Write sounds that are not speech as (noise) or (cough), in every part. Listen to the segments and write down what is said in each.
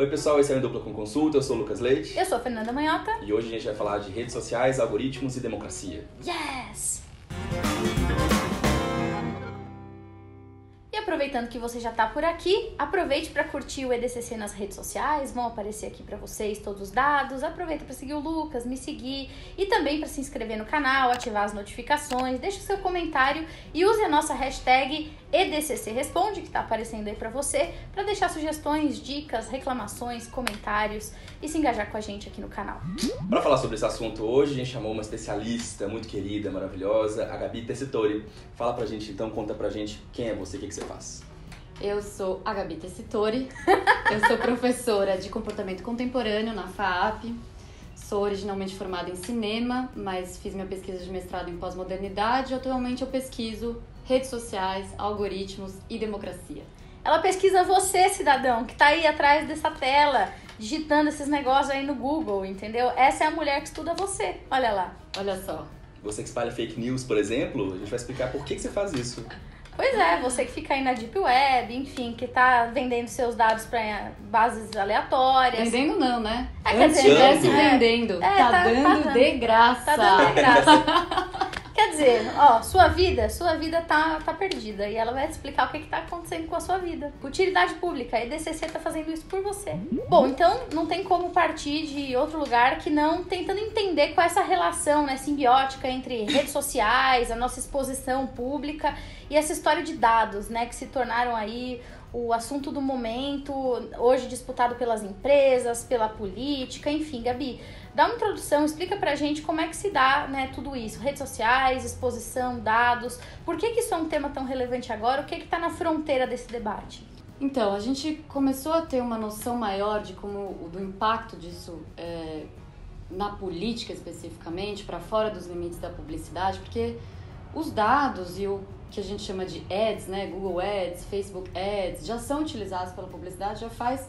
Oi pessoal, esse é o Em Dupla com Consulta, eu sou o Lucas Leite. Eu sou a Fernanda Manhota. E hoje a gente vai falar de redes sociais, algoritmos e democracia. Yes! Aproveitando que você já está por aqui, aproveite para curtir o EDCC nas redes sociais, vão aparecer aqui para vocês todos os dados. Aproveita para seguir o Lucas, me seguir e também para se inscrever no canal, ativar as notificações, deixe o seu comentário e use a nossa hashtag EDCC Responde, que está aparecendo aí para você, para deixar sugestões, dicas, reclamações, comentários e se engajar com a gente aqui no canal. Para falar sobre esse assunto hoje, a gente chamou uma especialista muito querida, maravilhosa, a Gabi Tessitori. Fala pra gente então, conta pra gente quem é você, o que, que você faz. Eu sou a Gabi Tessitori, (laughs) eu sou professora de comportamento contemporâneo na FAAP, sou originalmente formada em cinema, mas fiz minha pesquisa de mestrado em pós-modernidade e atualmente eu pesquiso redes sociais, algoritmos e democracia. Ela pesquisa você, cidadão, que está aí atrás dessa tela, digitando esses negócios aí no Google, entendeu? Essa é a mulher que estuda você, olha lá. Olha só. Você que espalha fake news, por exemplo, a gente vai explicar por que, que você faz isso. Pois é, você que fica aí na Deep Web, enfim, que tá vendendo seus dados para bases aleatórias. Vendendo não, né? É, quer dizer, estivesse é, vendendo. É, tá, tá, dando tá de graça. Tá dando de graça. (laughs) Quer dizer, ó, sua vida, sua vida tá, tá perdida. E ela vai te explicar o que, que tá acontecendo com a sua vida. Utilidade pública, a EDCC tá fazendo isso por você. Bom, então não tem como partir de outro lugar que não tentando entender qual é essa relação né, simbiótica entre redes sociais, a nossa exposição pública e essa história de dados, né, que se tornaram aí o assunto do momento, hoje disputado pelas empresas, pela política, enfim, Gabi, dá uma introdução, explica pra gente como é que se dá né, tudo isso, redes sociais, exposição, dados, por que, que isso é um tema tão relevante agora, o que está na fronteira desse debate? Então, a gente começou a ter uma noção maior de como do impacto disso é, na política especificamente, para fora dos limites da publicidade, porque os dados e o que a gente chama de ads, né, Google Ads, Facebook Ads, já são utilizados pela publicidade já faz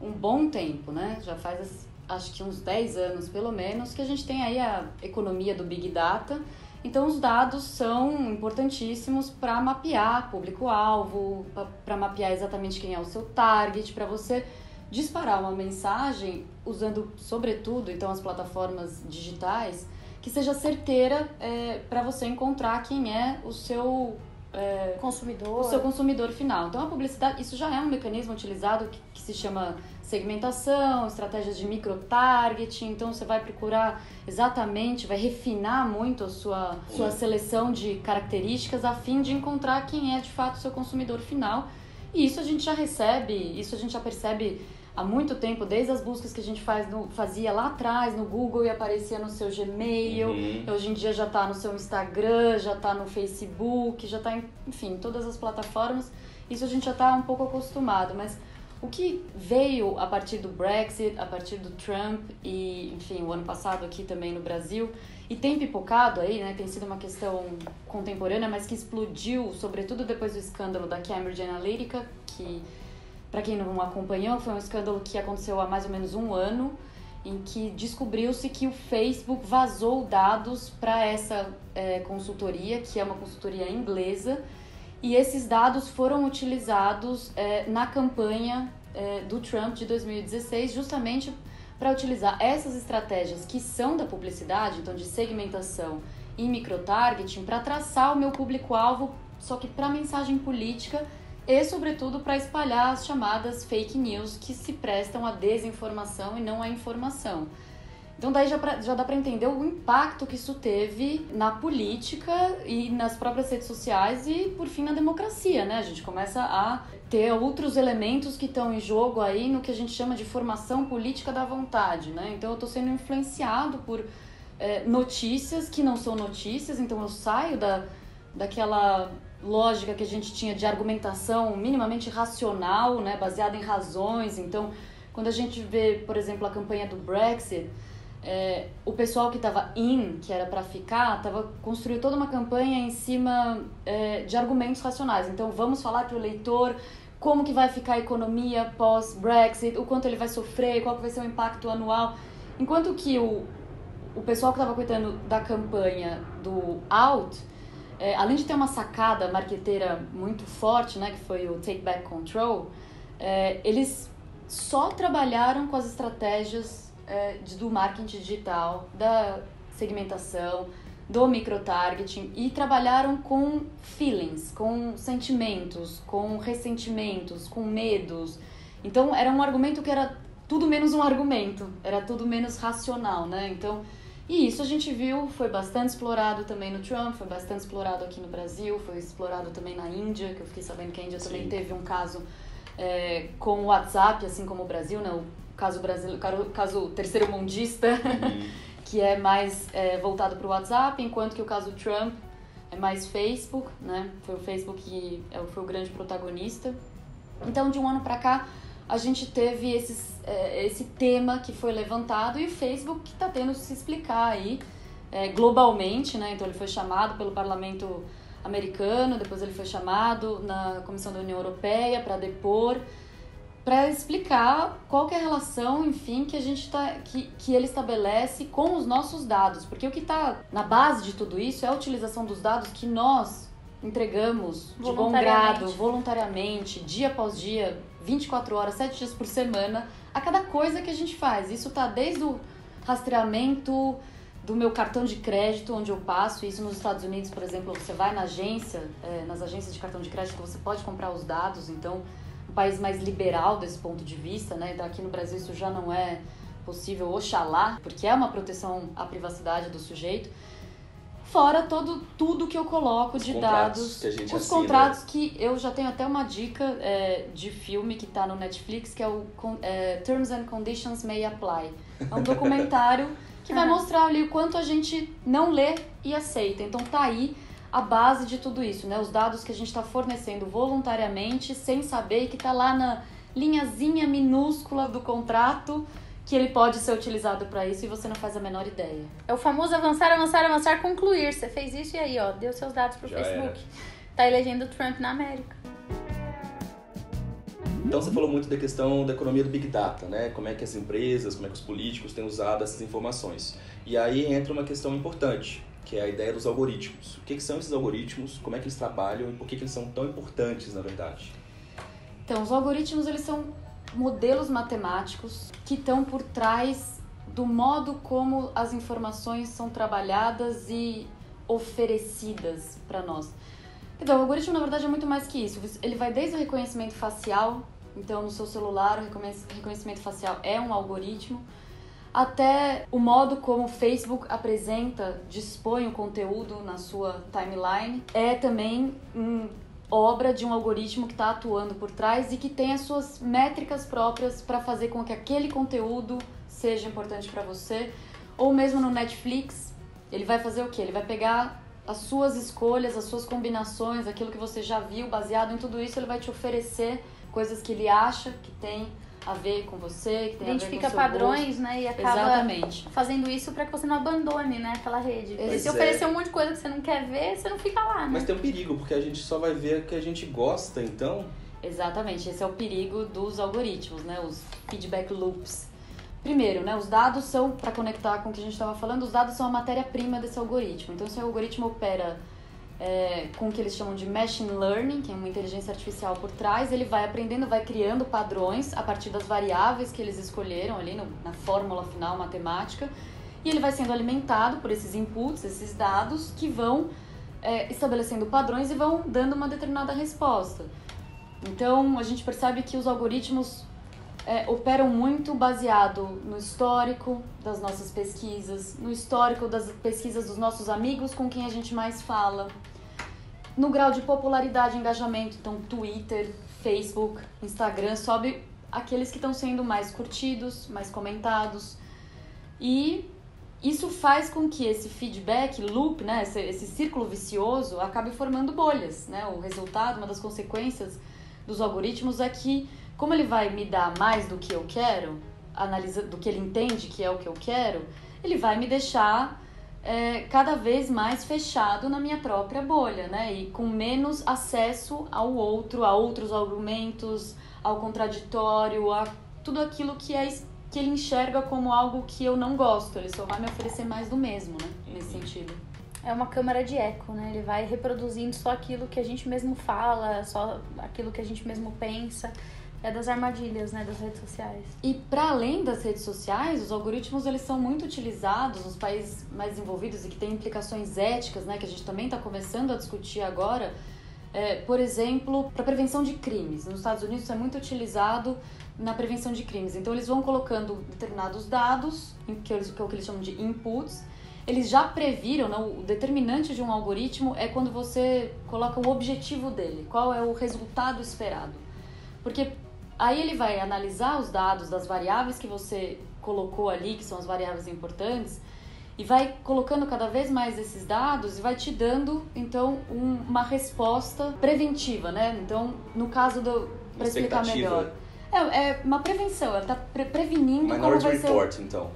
um bom tempo, né? Já faz acho que uns 10 anos pelo menos que a gente tem aí a economia do Big Data. Então os dados são importantíssimos para mapear público-alvo, para mapear exatamente quem é o seu target, para você disparar uma mensagem usando sobretudo então as plataformas digitais que seja certeira é, para você encontrar quem é o seu é, consumidor. O seu consumidor final. Então a publicidade, isso já é um mecanismo utilizado que, que se chama segmentação, estratégias de micro-targeting. Então você vai procurar exatamente, vai refinar muito a sua, sua seleção de características a fim de encontrar quem é de fato o seu consumidor final. E isso a gente já recebe, isso a gente já percebe há muito tempo, desde as buscas que a gente faz no, fazia lá atrás no Google e aparecia no seu Gmail, uhum. hoje em dia já está no seu Instagram, já está no Facebook, já está, enfim, em todas as plataformas. Isso a gente já está um pouco acostumado, mas o que veio a partir do Brexit, a partir do Trump e, enfim, o ano passado aqui também no Brasil, e tem pipocado aí, né? Tem sido uma questão contemporânea, mas que explodiu, sobretudo depois do escândalo da Cambridge Analytica, que para quem não acompanhou, foi um escândalo que aconteceu há mais ou menos um ano, em que descobriu-se que o Facebook vazou dados para essa é, consultoria, que é uma consultoria inglesa, e esses dados foram utilizados é, na campanha é, do Trump de 2016, justamente para utilizar essas estratégias que são da publicidade, então de segmentação e microtargeting, para traçar o meu público-alvo, só que para mensagem política e, sobretudo, para espalhar as chamadas fake news que se prestam à desinformação e não à informação. Então daí já, pra, já dá para entender o impacto que isso teve na política e nas próprias redes sociais e, por fim, na democracia, né? A gente começa a ter outros elementos que estão em jogo aí no que a gente chama de formação política da vontade, né? Então eu estou sendo influenciado por é, notícias que não são notícias, então eu saio da, daquela lógica que a gente tinha de argumentação minimamente racional, né, baseada em razões. Então, quando a gente vê, por exemplo, a campanha do Brexit, é, o pessoal que estava in, que era para ficar, tava, construiu toda uma campanha em cima é, de argumentos racionais. Então, vamos falar para o leitor como que vai ficar a economia pós-Brexit, o quanto ele vai sofrer, qual que vai ser o impacto anual. Enquanto que o, o pessoal que estava cuidando da campanha do out é, além de ter uma sacada marqueteira muito forte, né, que foi o Take Back Control, é, eles só trabalharam com as estratégias é, do marketing digital, da segmentação, do microtargeting e trabalharam com feelings, com sentimentos, com ressentimentos, com medos. Então era um argumento que era tudo menos um argumento, era tudo menos racional, né? Então, e isso a gente viu, foi bastante explorado também no Trump, foi bastante explorado aqui no Brasil, foi explorado também na Índia, que eu fiquei sabendo que a Índia Sim. também teve um caso é, com o WhatsApp, assim como o Brasil, né? O caso brasileiro, caso terceiro mundista. Uhum. (laughs) que é mais é, voltado para o WhatsApp, enquanto que o caso Trump é mais Facebook, né? Foi o Facebook que é foi o grande protagonista. Então, de um ano para cá, a gente teve esses, é, esse tema que foi levantado e o Facebook que está tendo se explicar aí é, globalmente, né? Então, ele foi chamado pelo Parlamento americano, depois ele foi chamado na Comissão da União Europeia para depor para explicar qual é a relação, enfim, que a gente tá que, que ele estabelece com os nossos dados, porque o que está na base de tudo isso é a utilização dos dados que nós entregamos de bom grado, voluntariamente, dia após dia, 24 horas, 7 dias por semana, a cada coisa que a gente faz. Isso tá desde o rastreamento do meu cartão de crédito, onde eu passo, isso nos Estados Unidos, por exemplo, você vai na agência, é, nas agências de cartão de crédito, você pode comprar os dados, então um país mais liberal desse ponto de vista, né? Aqui no Brasil isso já não é possível, oxalá, porque é uma proteção à privacidade do sujeito. Fora todo, tudo que eu coloco os de dados. Que a gente os assina. contratos que eu já tenho até uma dica é, de filme que está no Netflix, que é o é, Terms and Conditions May Apply. É um (laughs) documentário que vai mostrar ali o quanto a gente não lê e aceita. Então tá aí a base de tudo isso, né? Os dados que a gente está fornecendo voluntariamente, sem saber que está lá na linhazinha minúscula do contrato que ele pode ser utilizado para isso e você não faz a menor ideia. É o famoso avançar, avançar, avançar, concluir. Você fez isso e aí, ó, deu seus dados pro Já Facebook. Era. Tá elegendo Trump na América. Então você falou muito da questão da economia do Big Data, né? Como é que as empresas, como é que os políticos têm usado essas informações. E aí entra uma questão importante, que é a ideia dos algoritmos. O que, que, são esses algoritmos, como é que eles trabalham e por que, que eles são tão importantes, na verdade? Então, os algoritmos, eles são modelos matemáticos que estão por trás do modo como as informações são trabalhadas e oferecidas para nós. Então, o algoritmo, na verdade, é muito mais que isso. Ele vai desde o reconhecimento facial, então no seu celular o reconhecimento facial é um algoritmo, até o modo como o Facebook apresenta, dispõe o conteúdo na sua timeline, é também um, obra de um algoritmo que está atuando por trás e que tem as suas métricas próprias para fazer com que aquele conteúdo seja importante para você. Ou mesmo no Netflix, ele vai fazer o que? Ele vai pegar as suas escolhas, as suas combinações, aquilo que você já viu, baseado em tudo isso, ele vai te oferecer coisas que ele acha que tem a ver com você, que tem Identifica a ver com padrões, gosto. né? E acaba Exatamente. fazendo isso para que você não abandone, né, aquela rede. Porque se é. oferecer um monte de coisa que você não quer ver, você não fica lá, né? Mas tem um perigo, porque a gente só vai ver o que a gente gosta, então. Exatamente, esse é o perigo dos algoritmos, né? Os feedback loops. Primeiro, né, os dados são, para conectar com o que a gente estava falando, os dados são a matéria-prima desse algoritmo. Então, se o algoritmo opera é, com o que eles chamam de machine learning, que é uma inteligência artificial por trás, ele vai aprendendo, vai criando padrões a partir das variáveis que eles escolheram ali no, na fórmula final matemática, e ele vai sendo alimentado por esses inputs, esses dados, que vão é, estabelecendo padrões e vão dando uma determinada resposta. Então, a gente percebe que os algoritmos é, operam muito baseado no histórico das nossas pesquisas, no histórico das pesquisas dos nossos amigos com quem a gente mais fala, no grau de popularidade e engajamento, então Twitter, Facebook, Instagram, sobe aqueles que estão sendo mais curtidos, mais comentados. E isso faz com que esse feedback loop, né, esse, esse círculo vicioso, acabe formando bolhas. Né? O resultado, uma das consequências dos algoritmos é que como ele vai me dar mais do que eu quero, analisa, do que ele entende que é o que eu quero, ele vai me deixar é, cada vez mais fechado na minha própria bolha, né? E com menos acesso ao outro, a outros argumentos, ao contraditório, a tudo aquilo que é que ele enxerga como algo que eu não gosto. Ele só vai me oferecer mais do mesmo, né? Nesse sentido. É uma câmara de eco, né? Ele vai reproduzindo só aquilo que a gente mesmo fala, só aquilo que a gente mesmo pensa. É das armadilhas, né, das redes sociais. E para além das redes sociais, os algoritmos eles são muito utilizados nos países mais desenvolvidos e que têm implicações éticas, né, que a gente também está começando a discutir agora. É, por exemplo, para prevenção de crimes. Nos Estados Unidos isso é muito utilizado na prevenção de crimes. Então eles vão colocando determinados dados, que, eles, que é o que eles chamam de inputs. Eles já previram, né, o determinante de um algoritmo é quando você coloca o objetivo dele, qual é o resultado esperado. Porque Aí ele vai analisar os dados das variáveis que você colocou ali, que são as variáveis importantes, e vai colocando cada vez mais esses dados e vai te dando então um, uma resposta preventiva, né? Então, no caso do para explicar melhor, é, é, uma prevenção. Ela está pre prevenindo Minority como vai Report, ser. então.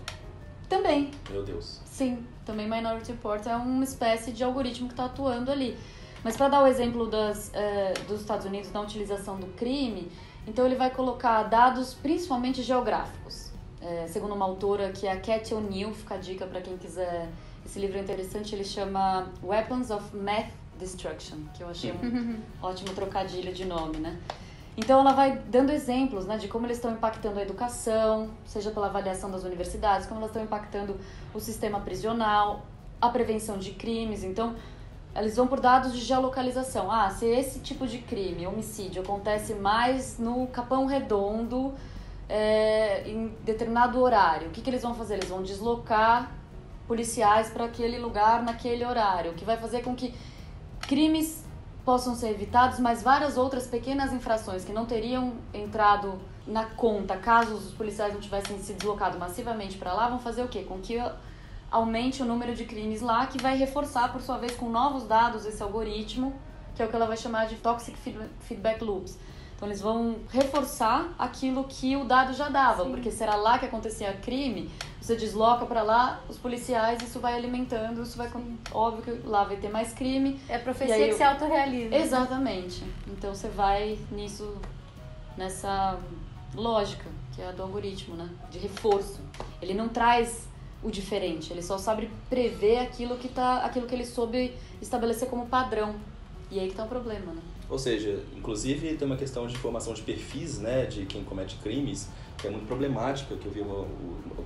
Também. Meu Deus. Sim, também Minority Report é uma espécie de algoritmo que está atuando ali. Mas para dar o exemplo das, eh, dos Estados Unidos na utilização do crime, então ele vai colocar dados principalmente geográficos. É, segundo uma autora que é a Cat O'Neill, fica a dica para quem quiser. Esse livro é interessante, ele chama Weapons of Math Destruction, que eu achei um (laughs) ótimo trocadilho de nome, né? Então ela vai dando exemplos né, de como eles estão impactando a educação, seja pela avaliação das universidades, como elas estão impactando o sistema prisional, a prevenção de crimes. Então, eles vão por dados de geolocalização. Ah, se esse tipo de crime, homicídio, acontece mais no Capão Redondo, é, em determinado horário, o que, que eles vão fazer? Eles vão deslocar policiais para aquele lugar naquele horário, o que vai fazer com que crimes possam ser evitados, mas várias outras pequenas infrações que não teriam entrado na conta caso os policiais não tivessem se deslocado massivamente para lá, vão fazer o quê? Com que aumente o número de crimes lá, que vai reforçar, por sua vez, com novos dados esse algoritmo, que é o que ela vai chamar de toxic feedback loops. Então eles vão reforçar aquilo que o dado já dava, Sim. porque será lá que acontecia crime, você desloca para lá, os policiais, isso vai alimentando, isso vai óbvio que lá vai ter mais crime. É profecia que eu... se autorrealiza. Exatamente. Então você vai nisso nessa lógica, que é a do algoritmo, né? De reforço. Ele não traz o diferente. Ele só sabe prever aquilo que, tá, aquilo que ele soube estabelecer como padrão. E aí que tá o problema, né? Ou seja, inclusive tem uma questão de formação de perfis, né, de quem comete crimes, que é muito problemática, que eu vi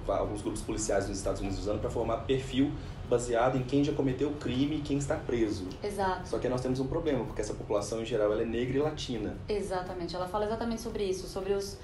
alguns grupos policiais nos Estados Unidos usando para formar perfil baseado em quem já cometeu o crime e quem está preso. Exato. Só que nós temos um problema, porque essa população em geral ela é negra e latina. Exatamente. Ela fala exatamente sobre isso, sobre os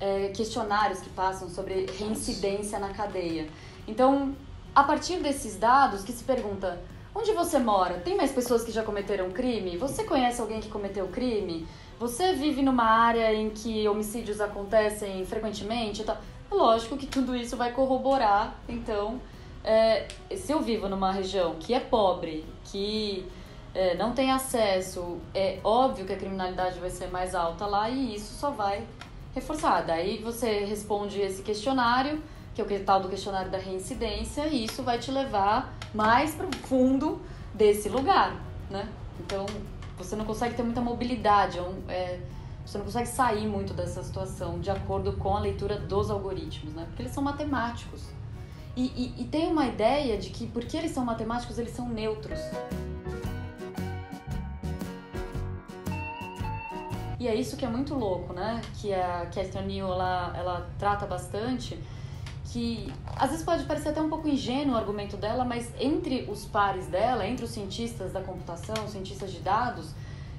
é, questionários que passam sobre reincidência na cadeia. Então, a partir desses dados que se pergunta onde você mora, tem mais pessoas que já cometeram crime? Você conhece alguém que cometeu crime? Você vive numa área em que homicídios acontecem frequentemente? É lógico que tudo isso vai corroborar. Então, é, se eu vivo numa região que é pobre, que é, não tem acesso, é óbvio que a criminalidade vai ser mais alta lá e isso só vai reforçar. Daí você responde esse questionário que é o tal do questionário da reincidência, e isso vai te levar mais para o fundo desse lugar, né? Então, você não consegue ter muita mobilidade, é, é, você não consegue sair muito dessa situação de acordo com a leitura dos algoritmos, né? Porque eles são matemáticos. E, e, e tem uma ideia de que, porque eles são matemáticos, eles são neutros. E é isso que é muito louco, né? Que a Catherine Neal, ela, ela trata bastante que às vezes pode parecer até um pouco ingênuo o argumento dela, mas entre os pares dela, entre os cientistas da computação, os cientistas de dados,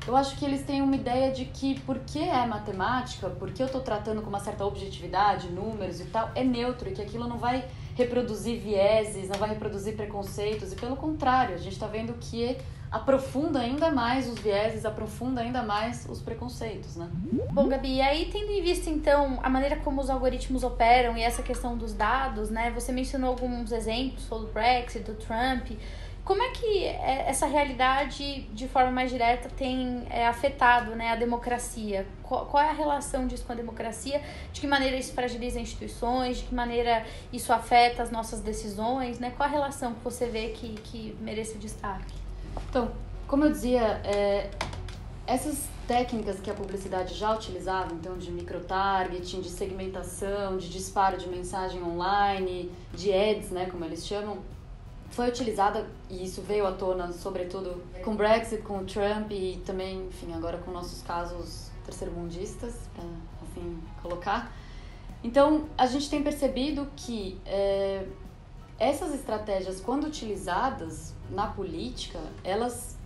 eu acho que eles têm uma ideia de que porque é matemática, porque eu estou tratando com uma certa objetividade, números e tal, é neutro e que aquilo não vai reproduzir vieses, não vai reproduzir preconceitos, e pelo contrário, a gente está vendo que aprofunda ainda mais os vieses, aprofunda ainda mais os preconceitos, né? Bom, Gabi, e aí tendo em vista então a maneira como os algoritmos operam e essa questão dos dados, né? Você mencionou alguns exemplos, do Brexit, do Trump. Como é que é, essa realidade, de forma mais direta, tem é, afetado né, a democracia? Qual, qual, é a relação disso com a democracia? De que maneira isso fragiliza instituições? De que maneira isso afeta as nossas decisões? Né? Qual a relação que você vê que, que merece destaque? Então, como eu dizia, é, essas técnicas que a publicidade já utilizava, então de microtargeting, de segmentação, de disparo de mensagem online, de ads, né, como eles chamam, foi utilizada e isso veio à tona, sobretudo com o Brexit, com o Trump e também, enfim, agora com nossos casos terceiro-mundistas, para assim colocar. Então, a gente tem percebido que é, essas estratégias, quando utilizadas na política, elas,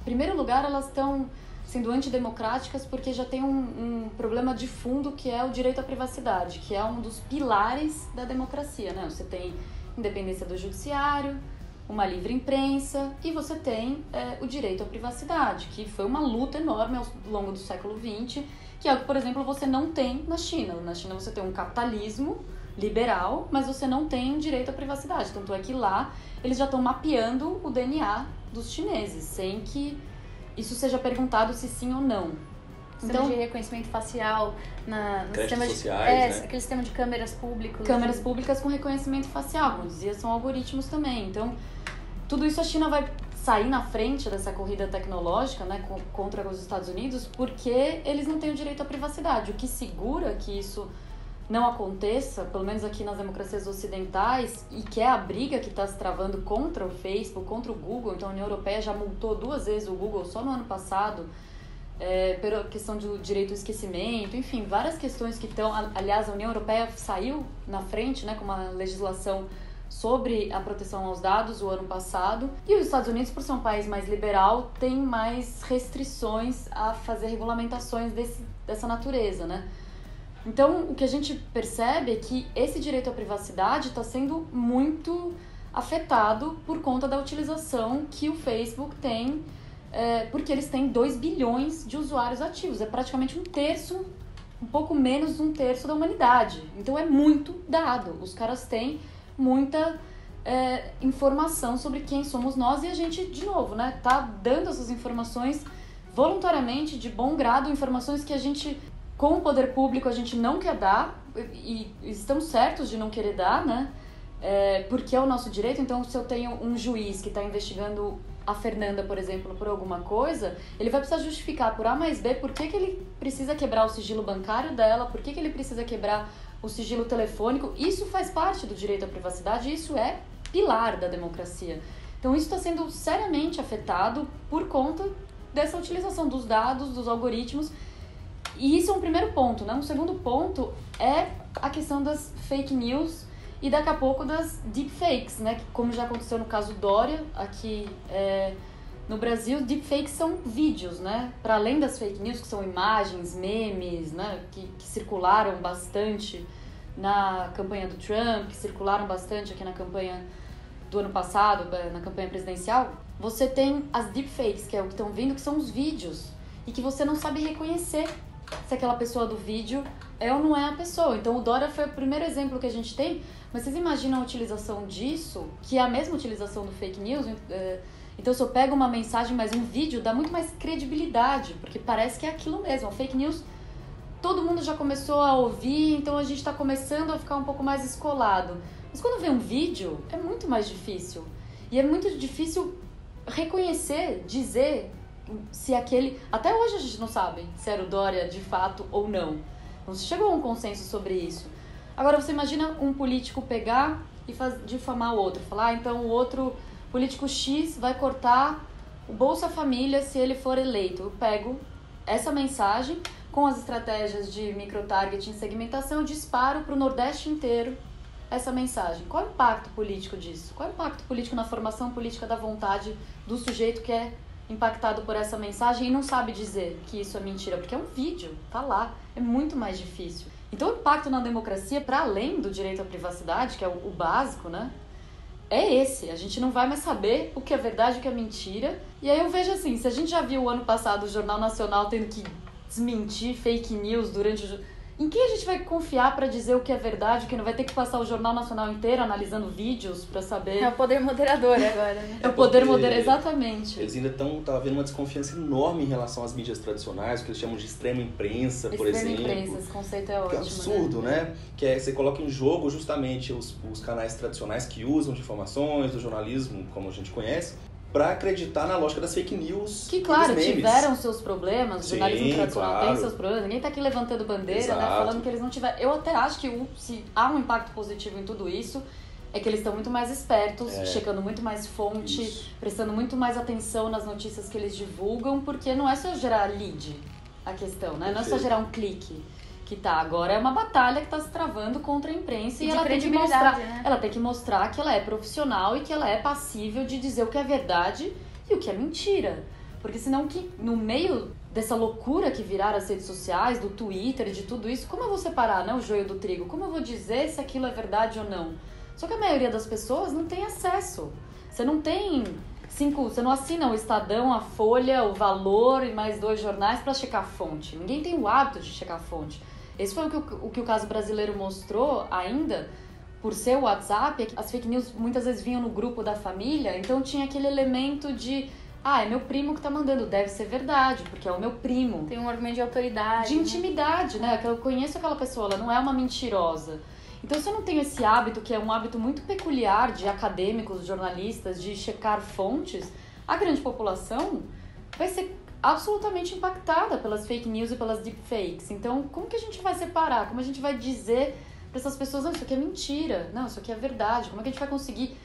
em primeiro lugar, elas estão sendo antidemocráticas porque já tem um, um, problema de fundo que é o direito à privacidade, que é um dos pilares da democracia, né? Você tem independência do judiciário, uma livre imprensa e você tem é, o direito à privacidade, que foi uma luta enorme ao longo do século XX, que é o que, por exemplo, você não tem na China. Na China você tem um capitalismo liberal, mas você não tem direito à privacidade. Tanto é que lá eles já estão mapeando o DNA dos chineses, sem que isso seja perguntado se sim ou não. Sistema então, de reconhecimento facial, na, no sistema de, sociais, é, né? aquele sistema de câmeras públicas. Câmeras assim. públicas com reconhecimento facial, como dizia, são algoritmos também. Então, tudo isso a China vai sair na frente dessa corrida tecnológica, né, contra os Estados Unidos, porque eles não têm o direito à privacidade. O que segura que isso não aconteça, pelo menos aqui nas democracias ocidentais, e que é a briga que está se travando contra o Facebook, contra o Google. Então a União Europeia já multou duas vezes o Google só no ano passado, é, pela questão do direito ao esquecimento, enfim, várias questões que estão. Aliás, a União Europeia saiu na frente né, com uma legislação sobre a proteção aos dados o ano passado. E os Estados Unidos, por ser um país mais liberal, tem mais restrições a fazer regulamentações desse, dessa natureza, né? Então, o que a gente percebe é que esse direito à privacidade está sendo muito afetado por conta da utilização que o Facebook tem, é, porque eles têm 2 bilhões de usuários ativos. É praticamente um terço, um pouco menos de um terço da humanidade. Então, é muito dado. Os caras têm muita é, informação sobre quem somos nós e a gente, de novo, né, tá dando essas informações voluntariamente, de bom grado, informações que a gente com o poder público a gente não quer dar, e, estamos certos de não querer dar, né? É, porque é o nosso direito. Então, se eu tenho um juiz que está investigando a Fernanda, por exemplo, por alguma coisa, ele vai precisar justificar por A mais B por que, que ele precisa quebrar o sigilo bancário dela, por que, que ele precisa quebrar o sigilo telefônico. Isso faz parte do direito à privacidade isso é pilar da democracia. Então, isso está sendo seriamente afetado por conta dessa utilização dos dados, dos algoritmos e isso é um primeiro ponto, né? Um segundo ponto é a questão das fake news e daqui a pouco das deepfakes, né? Como já aconteceu no caso Dória, aqui é, no Brasil, deepfakes são vídeos, né? Para além das fake news, que são imagens, memes, né? Que, que circularam bastante na campanha do Trump, que circularam bastante aqui na campanha do ano passado, na campanha presidencial, você tem as deepfakes, que é o que estão vindo, que são os vídeos, e que você não sabe reconhecer se aquela pessoa do vídeo é ou não é a pessoa. Então o Dora foi o primeiro exemplo que a gente tem, mas vocês imaginam a utilização disso, que é a mesma utilização do fake news? É, então se eu pego uma mensagem, mas um vídeo, dá muito mais credibilidade, porque parece que é aquilo mesmo. A fake news todo mundo já começou a ouvir, então a gente está começando a ficar um pouco mais escolado. Mas quando vê um vídeo, é muito mais difícil. E é muito difícil reconhecer, dizer se aquele. Até hoje a gente não sabe se era o Dória de fato ou não. Não se chegou a um consenso sobre isso. Agora você imagina um político pegar e faz, difamar o outro, falar, ah, então o outro político X vai cortar o Bolsa Família se ele for eleito. Eu pego essa mensagem com as estratégias de microtargeting segmentação, disparo para o Nordeste inteiro essa mensagem. Qual é o impacto político disso? Qual é o impacto político na formação política da vontade do sujeito que é impactado por essa mensagem e não sabe dizer que isso é mentira, porque é um vídeo, tá lá, é muito mais difícil. Então, o impacto na democracia, para além do direito à privacidade, que é o, básico, né? É esse. A gente não vai mais saber o que é verdade e o que é mentira. E aí eu vejo assim: se a gente já viu o ano passado o Jornal Nacional tendo que desmentir fake news durante o em quem a gente vai confiar para dizer o que é verdade, que não vai ter que passar o Jornal Nacional inteiro analisando vídeos para saber? É o poder moderador agora, né? É o poder moderador, exatamente. Eles ainda estão, tá havendo uma desconfiança enorme em relação às mídias tradicionais, o que eles chamam de extrema imprensa, por extrema exemplo. Extrema imprensa, esse conceito é ótimo. Que é absurdo, né? né? Que é, você coloca em jogo justamente os, os canais tradicionais que usam de informações, do jornalismo, como a gente conhece, para acreditar na lógica das fake news. Que, claro, tiveram seus problemas, o jornalismo tradicional claro. tem seus problemas, ninguém tá aqui levantando bandeira, né, falando que eles não tiveram. Eu até acho que se há um impacto positivo em tudo isso, é que eles estão muito mais espertos, é. checando muito mais fonte, isso. prestando muito mais atenção nas notícias que eles divulgam, porque não é só gerar lead a questão, né? Não é só gerar um clique que tá. Agora é uma batalha que está se travando contra a imprensa e, E ela tem que mostrar, né? ela tem que mostrar que ela é profissional e que ela é passível de dizer o que é verdade e o que é mentira. Porque senão que no meio dessa loucura que viraram as redes sociais, do Twitter e de tudo isso, como eu vou separar, né, o joio do trigo? Como eu vou dizer se aquilo é verdade ou não? Só que a maioria das pessoas não tem acesso. Você não tem cinco, você não assina o Estadão, a Folha, o Valor e mais dois jornais para checar a fonte. Ninguém tem o hábito de checar a fonte. Esse foi o que o, o que o caso brasileiro mostrou ainda. Por ser o WhatsApp, as fake news muitas vezes vinham no grupo da família, então tinha aquele elemento de ah, é meu primo que tá mandando, deve ser verdade, porque é o meu primo Tem um argumento de autoridade. de né? intimidade, né? Que eu conheço aquela pessoa, ela não é uma mentirosa. Então, se eu não tenho esse hábito, que é um hábito muito peculiar de acadêmicos, jornalistas, de checar fontes, a grande população vai ser absolutamente impactada pelas fake news e pelas deepfakes. Então, como que a gente vai separar? Como a gente vai dizer para essas pessoas, não, isso aqui é mentira, não, isso aqui é verdade? Como é que a gente vai conseguir?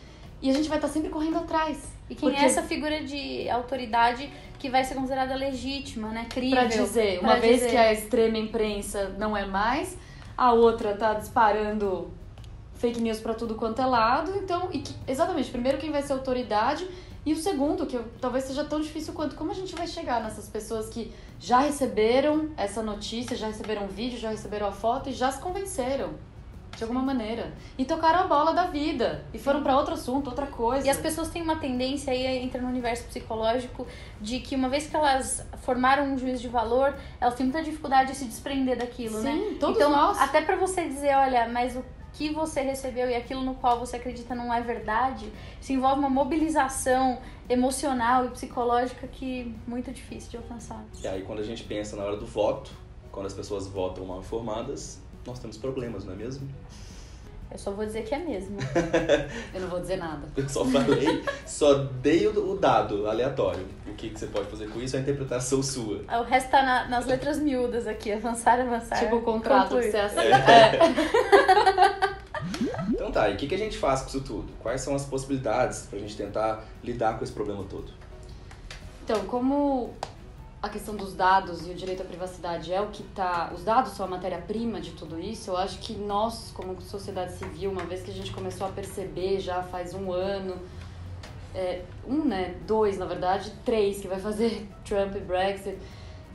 E a gente vai estar sempre correndo atrás. E quem Porque- é essa figura de autoridade que vai ser considerada legítima, né? Crível. Pra dizer, uma pra vez dizer. que a extrema imprensa não é mais, a outra tá disparando fake news pra tudo quanto é lado, então, que- exatamente, primeiro quem vai ser autoridade e o segundo, que eu- talvez seja tão difícil quanto como a gente vai chegar nessas pessoas que já receberam essa notícia, já receberam o vídeo, já receberam a foto e já se convenceram. De alguma maneira. E tocaram a bola da vida. E foram pra outro assunto, outra coisa. E as pessoas têm uma tendência aí, entra no universo psicológico, de que uma vez que elas formaram um juízo de valor, elas têm muita dificuldade de se desprender daquilo, né? Sim, todos então, nós. até pra você dizer, olha, mas o que você recebeu e aquilo no qual você acredita não é verdade, isso envolve uma mobilização emocional e psicológica que é muito difícil de alcançar. E aí, quando a gente pensa na hora do voto, quando as pessoas votam mal informadas, nós temos problemas, não é mesmo? Eu só vou dizer que é mesmo. Eu não vou dizer nada. (laughs) Eu só falei, só dei o dado aleatório. O que, que você pode fazer com isso é a interpretação sua. O resto tá na- nas letras miúdas aqui, avançar, avançar. Tipo o contrato concluir. que você assina. É. Então (laughs) tá, e o que, que a gente faz com isso tudo? Quais são as possibilidades pra gente tentar lidar com esse problema todo? Então, como a questão dos dados e o direito à privacidade é o que tá. Os dados são a matéria-prima de tudo isso, eu acho que nós, como sociedade civil, uma vez que a gente começou a perceber já faz um ano, é, um, né? Dois, na verdade, três, que vai fazer (laughs) Trump e Brexit.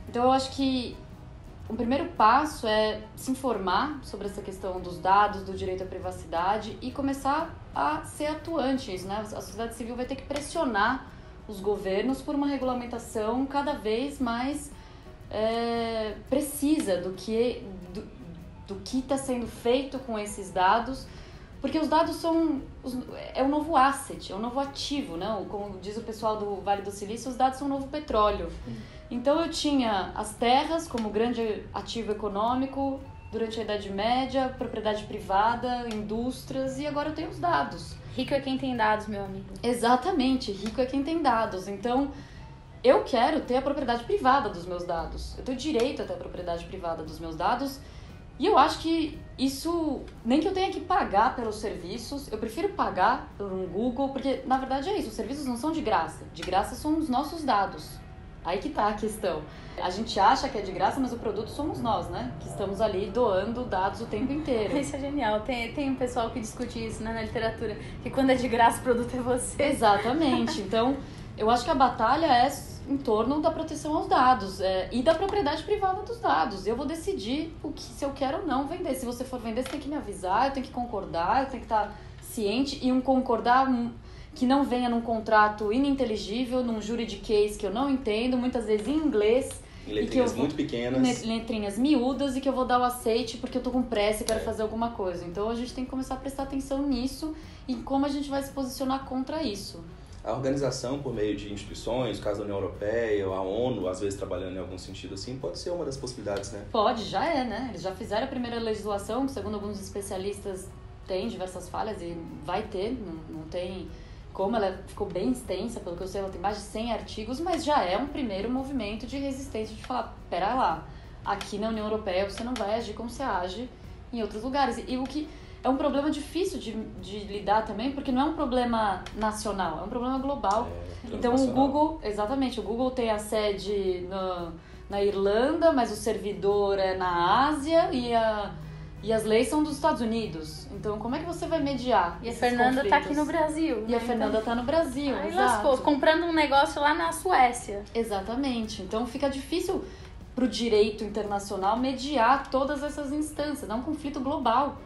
Então eu acho que o primeiro passo é se informar sobre essa questão dos dados, do direito à privacidade e começar a ser atuantes, né? A sociedade civil vai ter que pressionar os governos por uma regulamentação cada vez mais é, precisa do que do, do que está sendo feito com esses dados, porque os dados são os- é o novo asset, é o novo ativo, né? Como diz o pessoal do Vale do Silício, os dados são o novo petróleo. Então eu tinha as terras como grande ativo econômico durante a Idade Média, propriedade privada, indústrias e agora eu tenho os dados. Rico é quem tem dados, meu amigo. Exatamente, rico é quem tem dados. Então, eu quero ter a propriedade privada dos meus dados. Eu tenho direito a ter a propriedade privada dos meus dados. E eu acho que isso, nem que eu tenha que pagar pelos serviços, eu prefiro pagar por um Google, porque na verdade é isso, os serviços não são de graça. De graça são os nossos dados. Aí que tá a questão. A gente acha que é de graça, mas o produto somos nós, né? Que estamos ali doando dados o tempo inteiro. Isso é genial. Tem, tem um pessoal que discute isso né, na literatura, que quando é de graça o produto é você. Exatamente. Então, eu acho que a batalha é em torno da proteção aos dados é, e da propriedade privada dos dados. Eu vou decidir o que, se eu quero ou não vender. Se você for vender, você tem que me avisar, eu tenho que concordar, eu tenho que estar ciente e um concordar hum, que não venha num contrato ininteligível, num juridiquês que eu não entendo, muitas vezes em inglês, Em que letrinhas eu- muito pequenas. letrinhas miúdas e que eu vou dar o aceite porque eu tô com pressa e quero fazer alguma coisa. Então a gente tem que começar a prestar atenção nisso e como a gente vai se posicionar contra isso. A organização, por meio de instituições, caso da União Europeia, a ONU, às vezes trabalhando em algum sentido assim, pode ser uma das possibilidades, né? Pode, já é, né? Eles já fizeram a primeira legislação, que segundo alguns especialistas tem diversas falhas e vai ter, não, não tem como, ela ficou bem extensa, pelo que eu sei, ela tem mais de 100 artigos, mas já é um primeiro movimento de resistência de falar, pera lá, aqui na União Europeia você não vai agir como você age em outros lugares. E o que é um problema difícil de, de lidar também, porque não é um problema nacional, é um problema global. É, Então o. Google, exatamente, o Google tem a sede no, na Irlanda, mas o servidor é na Ásia e, a, e as leis são dos Estados Unidos. Então, como é que você vai mediar? E a Fernanda tá conflitos? aqui no Brasil. E a né? Fernanda tá no Brasil, Aí exato. lascou, comprando um negócio lá na Suécia. Exatamente. Então fica difícil para o direito internacional mediar todas essas instâncias. É um conflito global.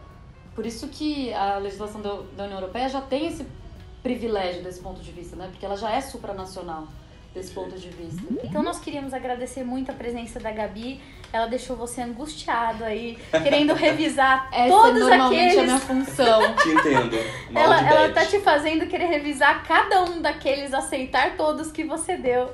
Por isso que a legislação do- da União Europeia já tem esse privilégio desse ponto de vista, né? Porque ela já é supranacional desse ponto de vista. Então nós queríamos agradecer muito a presença da Gabi. Ela deixou você angustiado aí, querendo revisar (laughs) Essa todos normalmente é a aqueles. minha função. (laughs) Te entendo. Mal Ela, de ela tá te fazendo querer revisar cada um daqueles, aceitar todos que você deu.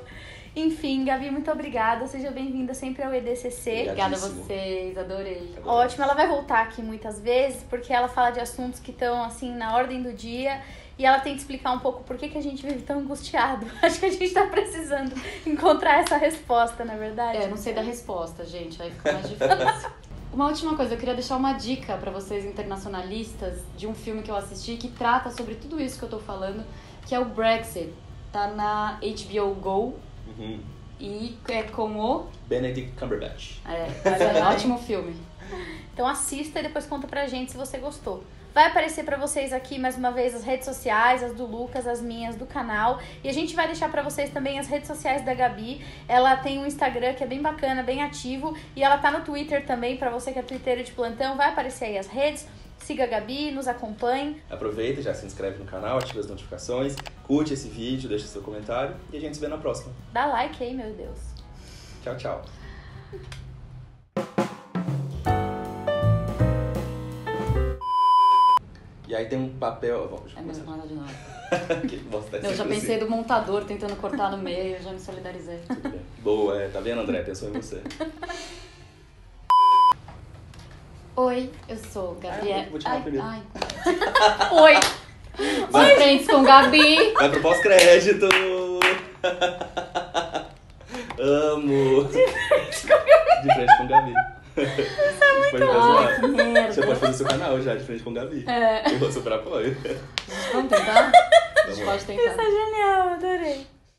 Enfim, Gabi, muito obrigada. Seja bem-vinda sempre ao EDCC. Obrigada a vocês, adorei. Ótimo, ela vai voltar aqui muitas vezes, porque ela fala de assuntos que estão assim na ordem do dia e ela tem que explicar um pouco por que, que a gente vive tão angustiado. (laughs) Acho que a gente tá precisando encontrar essa resposta, na verdade. É, eu não sei da resposta, gente, aí fica mais difícil. (laughs) Uma última coisa, eu queria deixar uma dica pra vocês internacionalistas de um filme que eu assisti que trata sobre tudo isso que eu tô falando, que é o Brexit. Tá na HBO Go Uhum. e é com o. Benedict Cumberbatch. É, é um ótimo filme. Então assista e depois conta pra gente se você gostou. Vai aparecer pra vocês aqui mais uma vez as redes sociais, as do Lucas, as minhas do canal. E a gente vai deixar pra vocês também as redes sociais da Gabi. Ela tem um Instagram que é bem bacana, bem ativo. E ela tá no Twitter também, pra você que é twitteiro de plantão. Vai aparecer aí as redes. Siga a Gabi, nos acompanhe. Aproveita, já se inscreve no canal, ativa as notificações, curte esse vídeo, deixa seu comentário e a gente se vê na próxima. Dá like aí, meu Deus. Tchau, tchau. E aí tem um papel. Bom, deixa É eu mesmo, começar. nada de nada. (laughs) Que bosta, Eu já pensei assim. do montador tentando cortar no meio, eu já me solidarizei. Boa, é, tá vendo, André? Pensou em você. (laughs) Oi, eu sou Gabriela. Eu vou te chamar ai, primeiro. ai. (laughs) Oi! Oi, frentes com Gabi. Vai pro pós-crédito! Amo! De frente com Gabi. Isso é muito que merda. Você pode fazer seu canal já, de frente com Gabi. É. Eu vou super apoio. Vamos tentar? A gente pode tentar. Isso é genial, adorei.